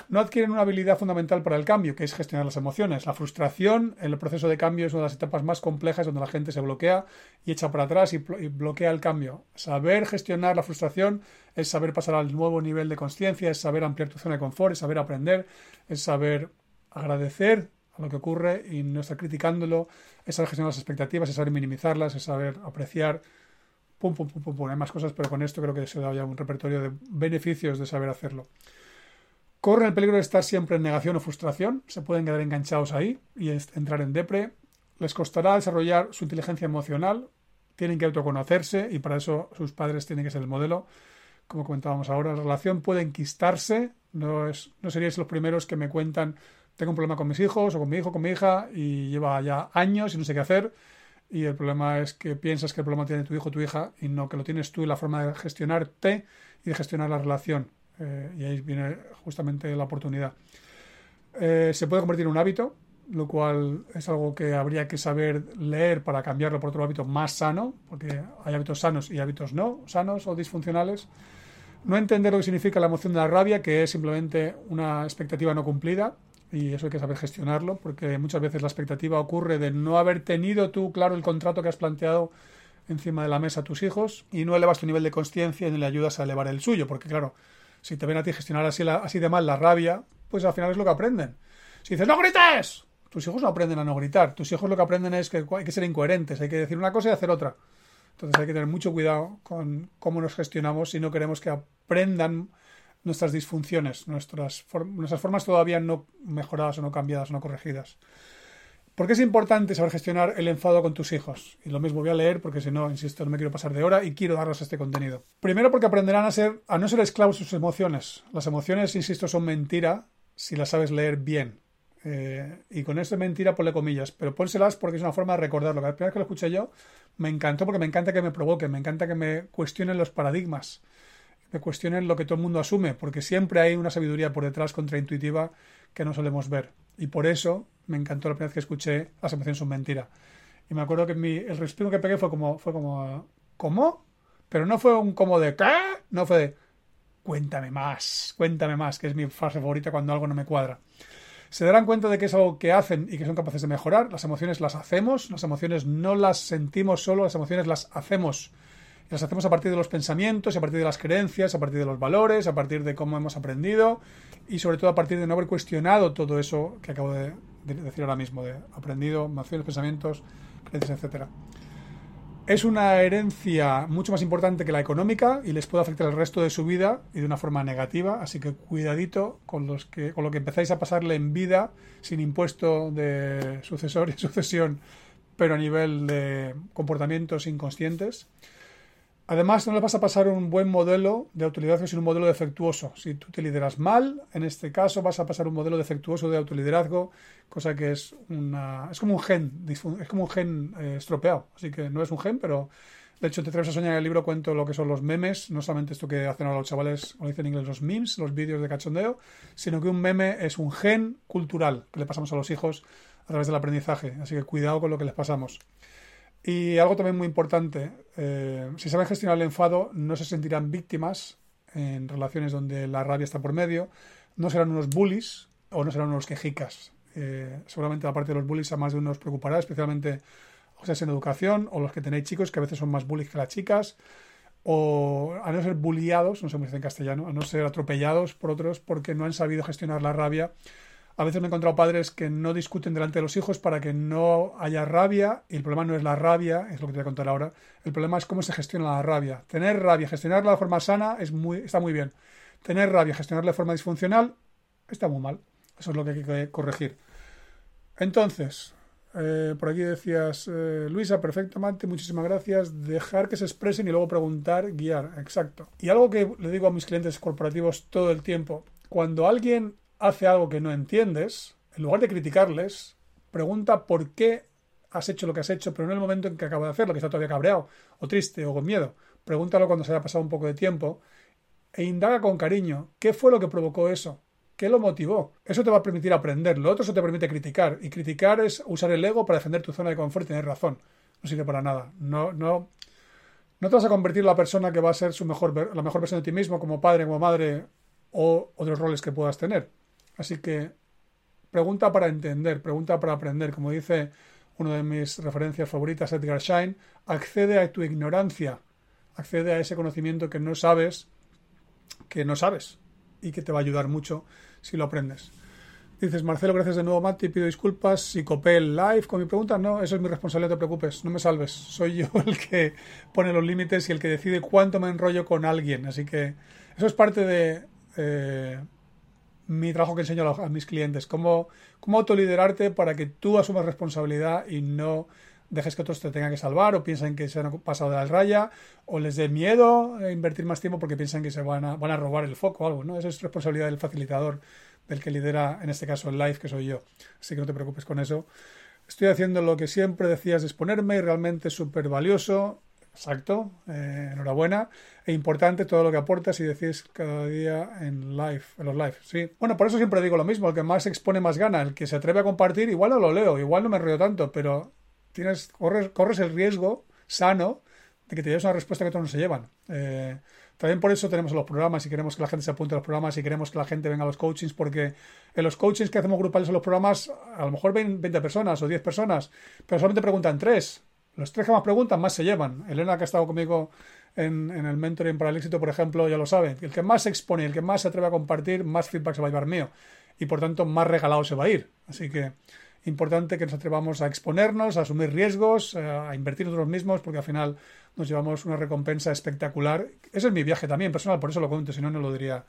no adquieren una habilidad fundamental para el cambio, que es gestionar las emociones. La frustración en el proceso de cambio es una de las etapas más complejas donde la gente se bloquea y echa para atrás y, bloquea el cambio. Saber gestionar la frustración es saber pasar al nuevo nivel de conciencia, es saber ampliar tu zona de confort, es saber aprender, es saber agradecer a lo que ocurre y no estar criticándolo, es saber gestionar las expectativas, es saber minimizarlas, es saber apreciar. Pum, pum, pum, pum, pum. Hay más cosas, pero con esto creo que se da ya un repertorio de beneficios de saber hacerlo. Corren el peligro de estar siempre en negación o frustración, se pueden quedar enganchados ahí y entrar en depre. Les costará desarrollar su inteligencia emocional, tienen que autoconocerse y para eso sus padres tienen que ser el modelo. Como comentábamos ahora, la relación puede enquistarse, no, es, no seríais los primeros que me cuentan tengo un problema con mis hijos o con mi hijo, con mi hija y lleva ya años y no sé qué hacer y el problema es que piensas que el problema tiene tu hijo o tu hija y no que lo tienes tú y la forma de gestionarte y de gestionar la relación. Eh, y ahí viene justamente la oportunidad. Eh, se puede convertir en un hábito, lo cual es algo que habría que saber leer para cambiarlo por otro hábito más sano, porque hay hábitos sanos y hábitos no sanos o disfuncionales. No entender lo que significa la emoción de la rabia, que es simplemente una expectativa no cumplida, y eso hay que saber gestionarlo, porque muchas veces la expectativa ocurre de no haber tenido tú claro el contrato que has planteado encima de la mesa a tus hijos y no elevas tu nivel de conciencia ni le ayudas a elevar el suyo, porque claro, si te ven a ti gestionar así, así de mal la rabia, pues al final es lo que aprenden. Si dices, ¡no grites! Tus hijos no aprenden a no gritar. Tus hijos lo que aprenden es que hay que ser incoherentes, hay que decir una cosa y hacer otra. Entonces hay que tener mucho cuidado con cómo nos gestionamos si no queremos que aprendan nuestras disfunciones, nuestras, nuestras formas todavía no mejoradas o no cambiadas o no corregidas. ¿Por qué es importante saber gestionar el enfado con tus hijos? Y lo mismo voy a leer porque si no, insisto, no me quiero pasar de hora y quiero darles este contenido. Primero porque aprenderán a ser, a no ser esclavos de sus emociones. Las emociones, insisto, son mentira si las sabes leer bien. Eh, y con esto es mentira, ponle comillas, pero pónselas porque es una forma de recordarlo. La primera vez que lo escuché yo, me encantó porque me encanta que me provoquen, me encanta que me cuestionen los paradigmas, me cuestionen lo que todo el mundo asume, porque siempre hay una sabiduría por detrás contraintuitiva que no solemos ver. Y por eso me encantó la primera vez que escuché Las emociones son mentira. Y me acuerdo que mi, el respiro que pegué fue como, fue como, ¿cómo? Pero no fue un como de ¿qué? No fue de cuéntame más, cuéntame más, que es mi frase favorita cuando algo no me cuadra. Se darán cuenta de que es algo que hacen y que son capaces de mejorar. Las emociones las hacemos, las emociones no las sentimos solo, las emociones las hacemos. Y las hacemos a partir de los pensamientos, a partir de las creencias, a partir de los valores, a partir de cómo hemos aprendido y sobre todo a partir de no haber cuestionado todo eso que acabo de decir ahora mismo, de aprendido, emociones, pensamientos, creencias, etcétera. Es una herencia mucho más importante que la económica y les puede afectar el resto de su vida y de una forma negativa, así que cuidadito con, los que, con lo que empezáis a pasarle en vida sin impuesto de sucesor y sucesión, pero a nivel de comportamientos inconscientes. Además, no le vas a pasar un buen modelo de autoliderazgo sin un modelo defectuoso. Si tú te lideras mal, en este caso vas a pasar un modelo defectuoso de autoliderazgo, cosa que es una es como un gen, es como un gen eh, estropeado. Así que no es un gen, pero de hecho, te atreves a soñar en el libro cuento lo que son los memes, no solamente esto que hacen ahora los chavales, como dicen en inglés, los memes, los vídeos de cachondeo, sino que un meme es un gen cultural que le pasamos a los hijos a través del aprendizaje. Así que cuidado con lo que les pasamos. Y algo también muy importante, eh, si saben gestionar el enfado, no se sentirán víctimas en relaciones donde la rabia está por medio, no serán unos bullies o no serán unos quejicas. Eh, seguramente la parte de los bullies a más de uno os preocupará, especialmente o sea, en educación o los que tenéis chicos que a veces son más bullies que las chicas o a no ser bulliados, no sé cómo se dice en castellano, a no ser atropellados por otros porque no han sabido gestionar la rabia a veces me he encontrado padres que no discuten delante de los hijos para que no haya rabia, y el problema no es la rabia, es lo que te voy a contar ahora. El problema es cómo se gestiona la rabia. Tener rabia, gestionarla de forma sana es muy, está muy bien. Tener rabia, gestionarla de forma disfuncional, está muy mal. Eso es lo que hay que corregir. Entonces, eh, por aquí decías, eh, Luisa, perfectamente, muchísimas gracias. Dejar que se expresen y luego preguntar, guiar. Exacto. Y algo que le digo a mis clientes corporativos todo el tiempo, cuando alguien hace algo que no entiendes, en lugar de criticarles, pregunta por qué has hecho lo que has hecho, pero no en el momento en que acaba de hacerlo, que está todavía cabreado, o triste, o con miedo. Pregúntalo cuando se haya pasado un poco de tiempo e indaga con cariño qué fue lo que provocó eso, qué lo motivó. Eso te va a permitir aprender, lo otro eso te permite criticar, y criticar es usar el ego para defender tu zona de confort y tener razón. No sirve para nada. No, no, no te vas a convertir en la persona que va a ser su mejor, la mejor versión de ti mismo como padre, como madre o otros roles que puedas tener. Así que pregunta para entender, pregunta para aprender. Como dice uno de mis referencias favoritas, Edgar Schein, accede a tu ignorancia, accede a ese conocimiento que no sabes, que no sabes y que te va a ayudar mucho si lo aprendes. Dices, Marcelo, gracias de nuevo, Mati, pido disculpas si copé el live con mi pregunta. No, eso es mi responsabilidad, no te preocupes, no me salves. Soy yo el que pone los límites y el que decide cuánto me enrollo con alguien. Así que eso es parte de eh, mi trabajo que enseño a, mis clientes, cómo, cómo autoliderarte para que tú asumas responsabilidad y no dejes que otros te tengan que salvar o piensen que se han pasado de la raya o les dé miedo invertir más tiempo porque piensan que se van a, van a robar el foco o algo, ¿no? Esa es responsabilidad del facilitador, del que lidera, en este caso, el live, que soy yo. Así que no te preocupes con eso. Estoy haciendo lo que siempre decías de exponerme y realmente es súper valioso Exacto, eh, enhorabuena. E importante todo lo que aportas y decís cada día en live, en los live. Sí. Bueno, por eso siempre digo lo mismo, el que más expone más gana, el que se atreve a compartir, igual no lo leo, igual no me río tanto, pero tienes, corres, corres el riesgo sano de que te lleves una respuesta que otros no se llevan. Eh, también por eso tenemos los programas y queremos que la gente se apunte a los programas y queremos que la gente venga a los coachings, porque en los coachings que hacemos grupales en los programas, a lo mejor ven 20 personas o 10 personas, pero solamente preguntan 3 los tres que más preguntan, más se llevan. Elena, que ha estado conmigo en, el mentoring para el éxito, por ejemplo, ya lo sabe. El que más se expone, el que más se atreve a compartir, más feedback se va a llevar mío. Y por tanto, más regalado se va a ir. Así que importante que nos atrevamos a exponernos, a asumir riesgos, eh, a invertir nosotros mismos, porque al final nos llevamos una recompensa espectacular. Ese es mi viaje también personal, por eso lo cuento, si no, no lo diría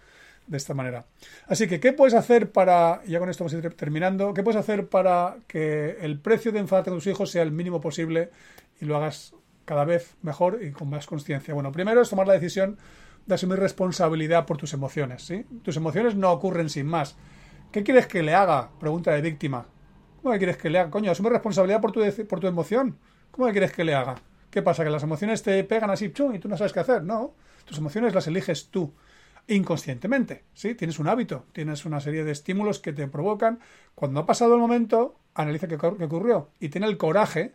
de esta manera. Así que, ¿qué puedes hacer para, ya con esto vamos a ir terminando, qué puedes hacer para que el precio de enfadarte con tus hijos sea el mínimo posible y lo hagas cada vez mejor y con más conciencia? Bueno, primero es tomar la decisión de asumir responsabilidad por tus emociones, ¿sí? Tus emociones no ocurren sin más. ¿Qué quieres que le haga? Pregunta de víctima. ¿Cómo que quieres que le haga? Coño, asume responsabilidad por tu, por tu emoción. ¿Cómo que quieres que le haga? ¿Qué pasa? ¿Que las emociones te pegan así chum, y tú no sabes qué hacer? No. Tus emociones las eliges tú inconscientemente, ¿sí? Tienes un hábito, tienes una serie de estímulos que te provocan. Cuando ha pasado el momento, analiza qué, ocurrió y tiene el coraje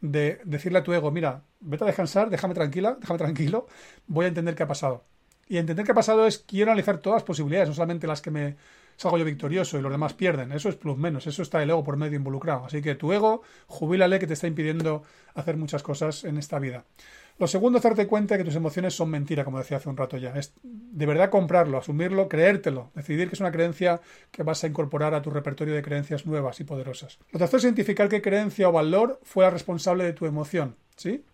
de decirle a tu ego, mira, vete a descansar, déjame tranquila, déjame tranquilo, voy a entender qué ha pasado. Y entender qué ha pasado es quiero analizar todas las posibilidades, no solamente las que me salgo yo victorioso y los demás pierden. Eso es plus menos, eso está el ego por medio involucrado. Así que tu ego, jubílale que te está impidiendo hacer muchas cosas en esta vida. Lo segundo es darte cuenta de que tus emociones son mentira, como decía hace un rato ya. Es de verdad comprarlo, asumirlo, creértelo, decidir que es una creencia que vas a incorporar a tu repertorio de creencias nuevas y poderosas. Lo tercero es identificar qué creencia o valor fue la responsable de tu emoción. ¿sí?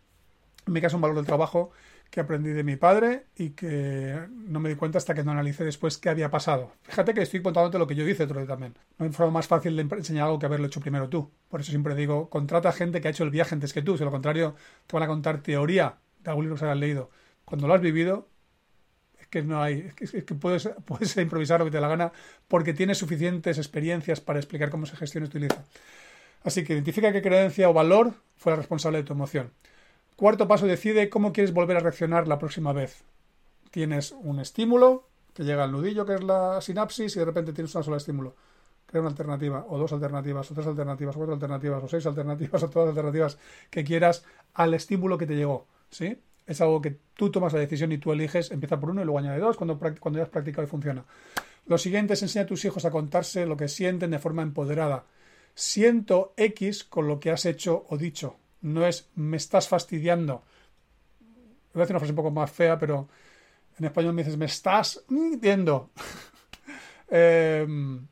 En mi caso, un valor del trabajo que aprendí de mi padre y que no me di cuenta hasta que no analicé después qué había pasado. Fíjate que estoy contándote lo que yo hice otro día también. No hay forma más fácil de enseñar algo que haberlo hecho primero tú. Por eso siempre digo, contrata gente que ha hecho el viaje antes que tú. Si lo contrario, te van a contar teoría de algún libro que hayas leído. Cuando lo has vivido, es que no hay, es que, puedes, puedes improvisar lo que te dé la gana porque tienes suficientes experiencias para explicar cómo se gestiona y utiliza. Así que identifica qué creencia o valor fue la responsable de tu emoción. Cuarto paso, decide cómo quieres volver a reaccionar la próxima vez. Tienes un estímulo, que llega al nudillo, que es la sinapsis, y de repente tienes una sola estímulo. Crea una alternativa, o dos alternativas, o tres alternativas, o cuatro alternativas, o seis alternativas, o todas las alternativas que quieras al estímulo que te llegó. ¿Sí? Es algo que tú tomas la decisión y tú eliges, empieza por uno y luego añade dos cuando, cuando ya has practicado y funciona. Lo siguiente es enseñar a tus hijos a contarse lo que sienten de forma empoderada. Siento X con lo que has hecho o dicho no es me estás fastidiando. Voy a decir una frase un poco más fea, pero en español me dices me estás mintiendo. Em,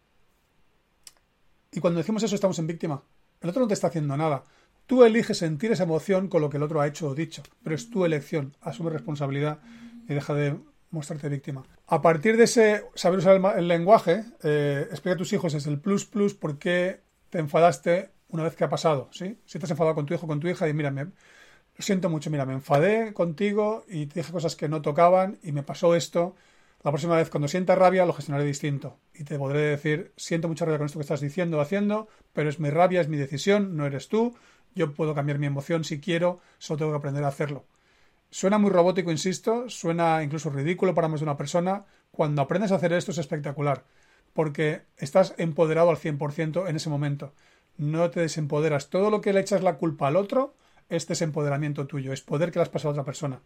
y cuando decimos eso estamos en víctima. El otro no te está haciendo nada. Tú eliges sentir esa emoción con lo que el otro ha hecho o dicho, pero es tu elección. Asume responsabilidad y deja de mostrarte víctima. A partir de ese saber usar el, lenguaje, eh, explica a tus hijos es el plus plus por qué te enfadaste una vez que ha pasado, ¿sí? Si te has enfadado con tu hijo con tu hija, y mira, me, lo siento mucho, mira, me enfadé contigo y te dije cosas que no tocaban y me pasó esto. La próxima vez, cuando sienta rabia, lo gestionaré distinto. Y te podré decir, siento mucha rabia con esto que estás diciendo o haciendo, pero es mi rabia, es mi decisión, no eres tú. Yo puedo cambiar mi emoción si quiero, solo tengo que aprender a hacerlo. Suena muy robótico, insisto, suena incluso ridículo para más de una persona. Cuando aprendes a hacer esto es espectacular, porque estás empoderado al 100% en ese momento no te desempoderas. Todo lo que le echas la culpa al otro es desempoderamiento tuyo, es poder que le has pasado a otra persona.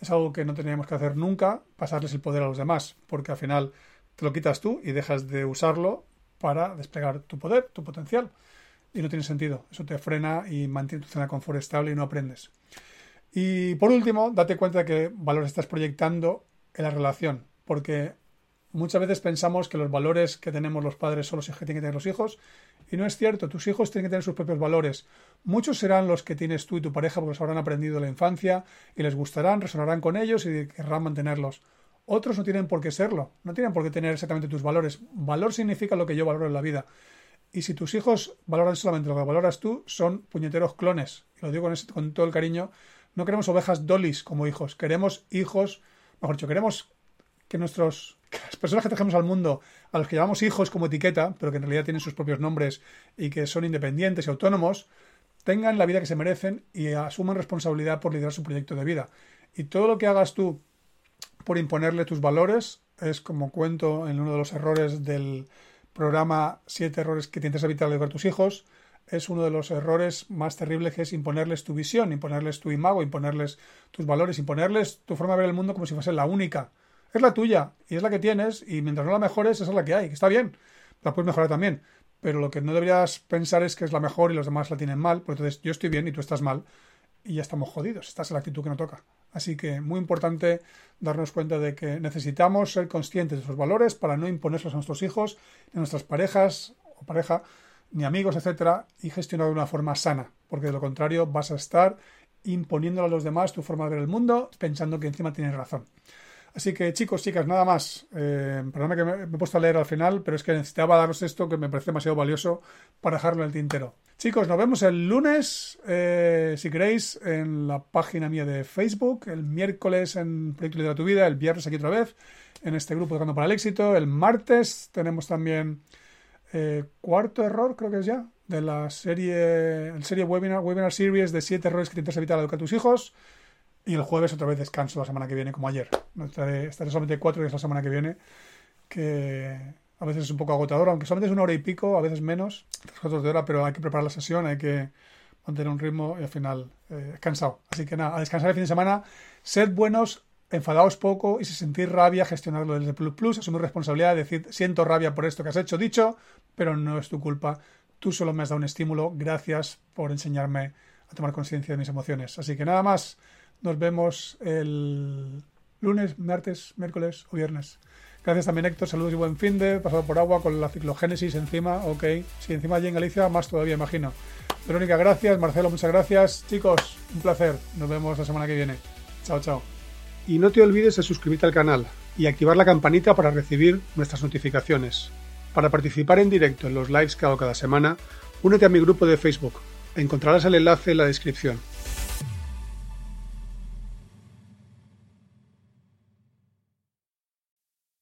Es algo que no teníamos que hacer nunca, pasarles el poder a los demás, porque al final te lo quitas tú y dejas de usarlo para desplegar tu poder, tu potencial. Y no tiene sentido. Eso te frena y mantiene tu zona de confort estable y no aprendes. Y por último, date cuenta de qué valores estás proyectando en la relación, porque muchas veces pensamos que los valores que tenemos los padres son los que tienen que tener los hijos y no es cierto, tus hijos tienen que tener sus propios valores. Muchos serán los que tienes tú y tu pareja porque los habrán aprendido en la infancia y les gustarán, resonarán con ellos y querrán mantenerlos. Otros no tienen por qué serlo, no tienen por qué tener exactamente tus valores. Valor significa lo que yo valoro en la vida. Y si tus hijos valoran solamente lo que valoras tú, son puñeteros clones. Y lo digo con, con todo el cariño. No queremos ovejas dolis como hijos. Queremos hijos, mejor dicho, queremos que nuestros que las personas que trajemos al mundo, a los que llamamos hijos como etiqueta, pero que en realidad tienen sus propios nombres y que son independientes y autónomos, tengan la vida que se merecen y asuman responsabilidad por liderar su proyecto de vida. Y todo lo que hagas tú por imponerle tus valores es como cuento en uno de los errores del programa Siete errores que tienes evitar al educar tus hijos. Es uno de los errores más terribles que es imponerles tu visión, imponerles tu imago, imponerles tus valores, imponerles tu forma de ver el mundo como si fuese la única es la tuya y es la que tienes y mientras no la mejores, esa es la que hay, que está bien, la puedes mejorar también. Pero lo que no deberías pensar es que es la mejor y los demás la tienen mal, pues entonces yo estoy bien y tú estás mal y ya estamos jodidos. Esta es la actitud que no toca. Así que muy importante darnos cuenta de que necesitamos ser conscientes de esos valores para no imponerlos a nuestros hijos, a nuestras parejas o pareja, ni amigos, etcétera, y gestionar de una forma sana, porque de lo contrario vas a estar imponiéndole a los demás tu forma de ver el mundo pensando que encima tienes razón. Así que chicos, chicas, nada más. Eh, perdóname que me, he puesto a leer al final, pero es que necesitaba daros esto que me parece demasiado valioso para dejarlo en el tintero. Chicos, nos vemos el lunes, eh, si queréis, en la página mía de Facebook, el miércoles en Proyecto de tu Vida, el viernes aquí otra vez, en este grupo de para el Éxito, el martes tenemos también eh, cuarto error, creo que es ya, de la serie, el serie webinar, webinar series de siete errores que intentas evitar al educar a tus hijos. Y el jueves otra vez descanso la semana que viene, como ayer. Estaré, estaré solamente cuatro días la semana que viene, que a veces es un poco agotador, aunque solamente es una hora y pico, a veces menos, tres cuartos de hora, pero hay que preparar la sesión, hay que mantener un ritmo y al final eh, cansado. Así que nada, a descansar el fin de semana, sed buenos, enfadaos poco y si sentís rabia, gestionarlo desde Plus Plus, asumir responsabilidad, decir siento rabia por esto que has hecho, dicho, pero no es tu culpa, tú solo me has dado un estímulo, gracias por enseñarme a tomar conciencia de mis emociones. Así que nada más. Nos vemos el lunes, martes, miércoles o viernes. Gracias también Héctor, saludos y buen fin de, pasado por agua con la ciclogénesis encima, ok. Si encima allí en Galicia, más todavía imagino. Verónica, gracias, Marcelo, muchas gracias. Chicos, un placer, nos vemos la semana que viene. Chao, chao. Y no te olvides de suscribirte al canal y activar la campanita para recibir nuestras notificaciones. Para participar en directo en los lives que hago cada semana, únete a mi grupo de Facebook. Encontrarás el enlace en la descripción.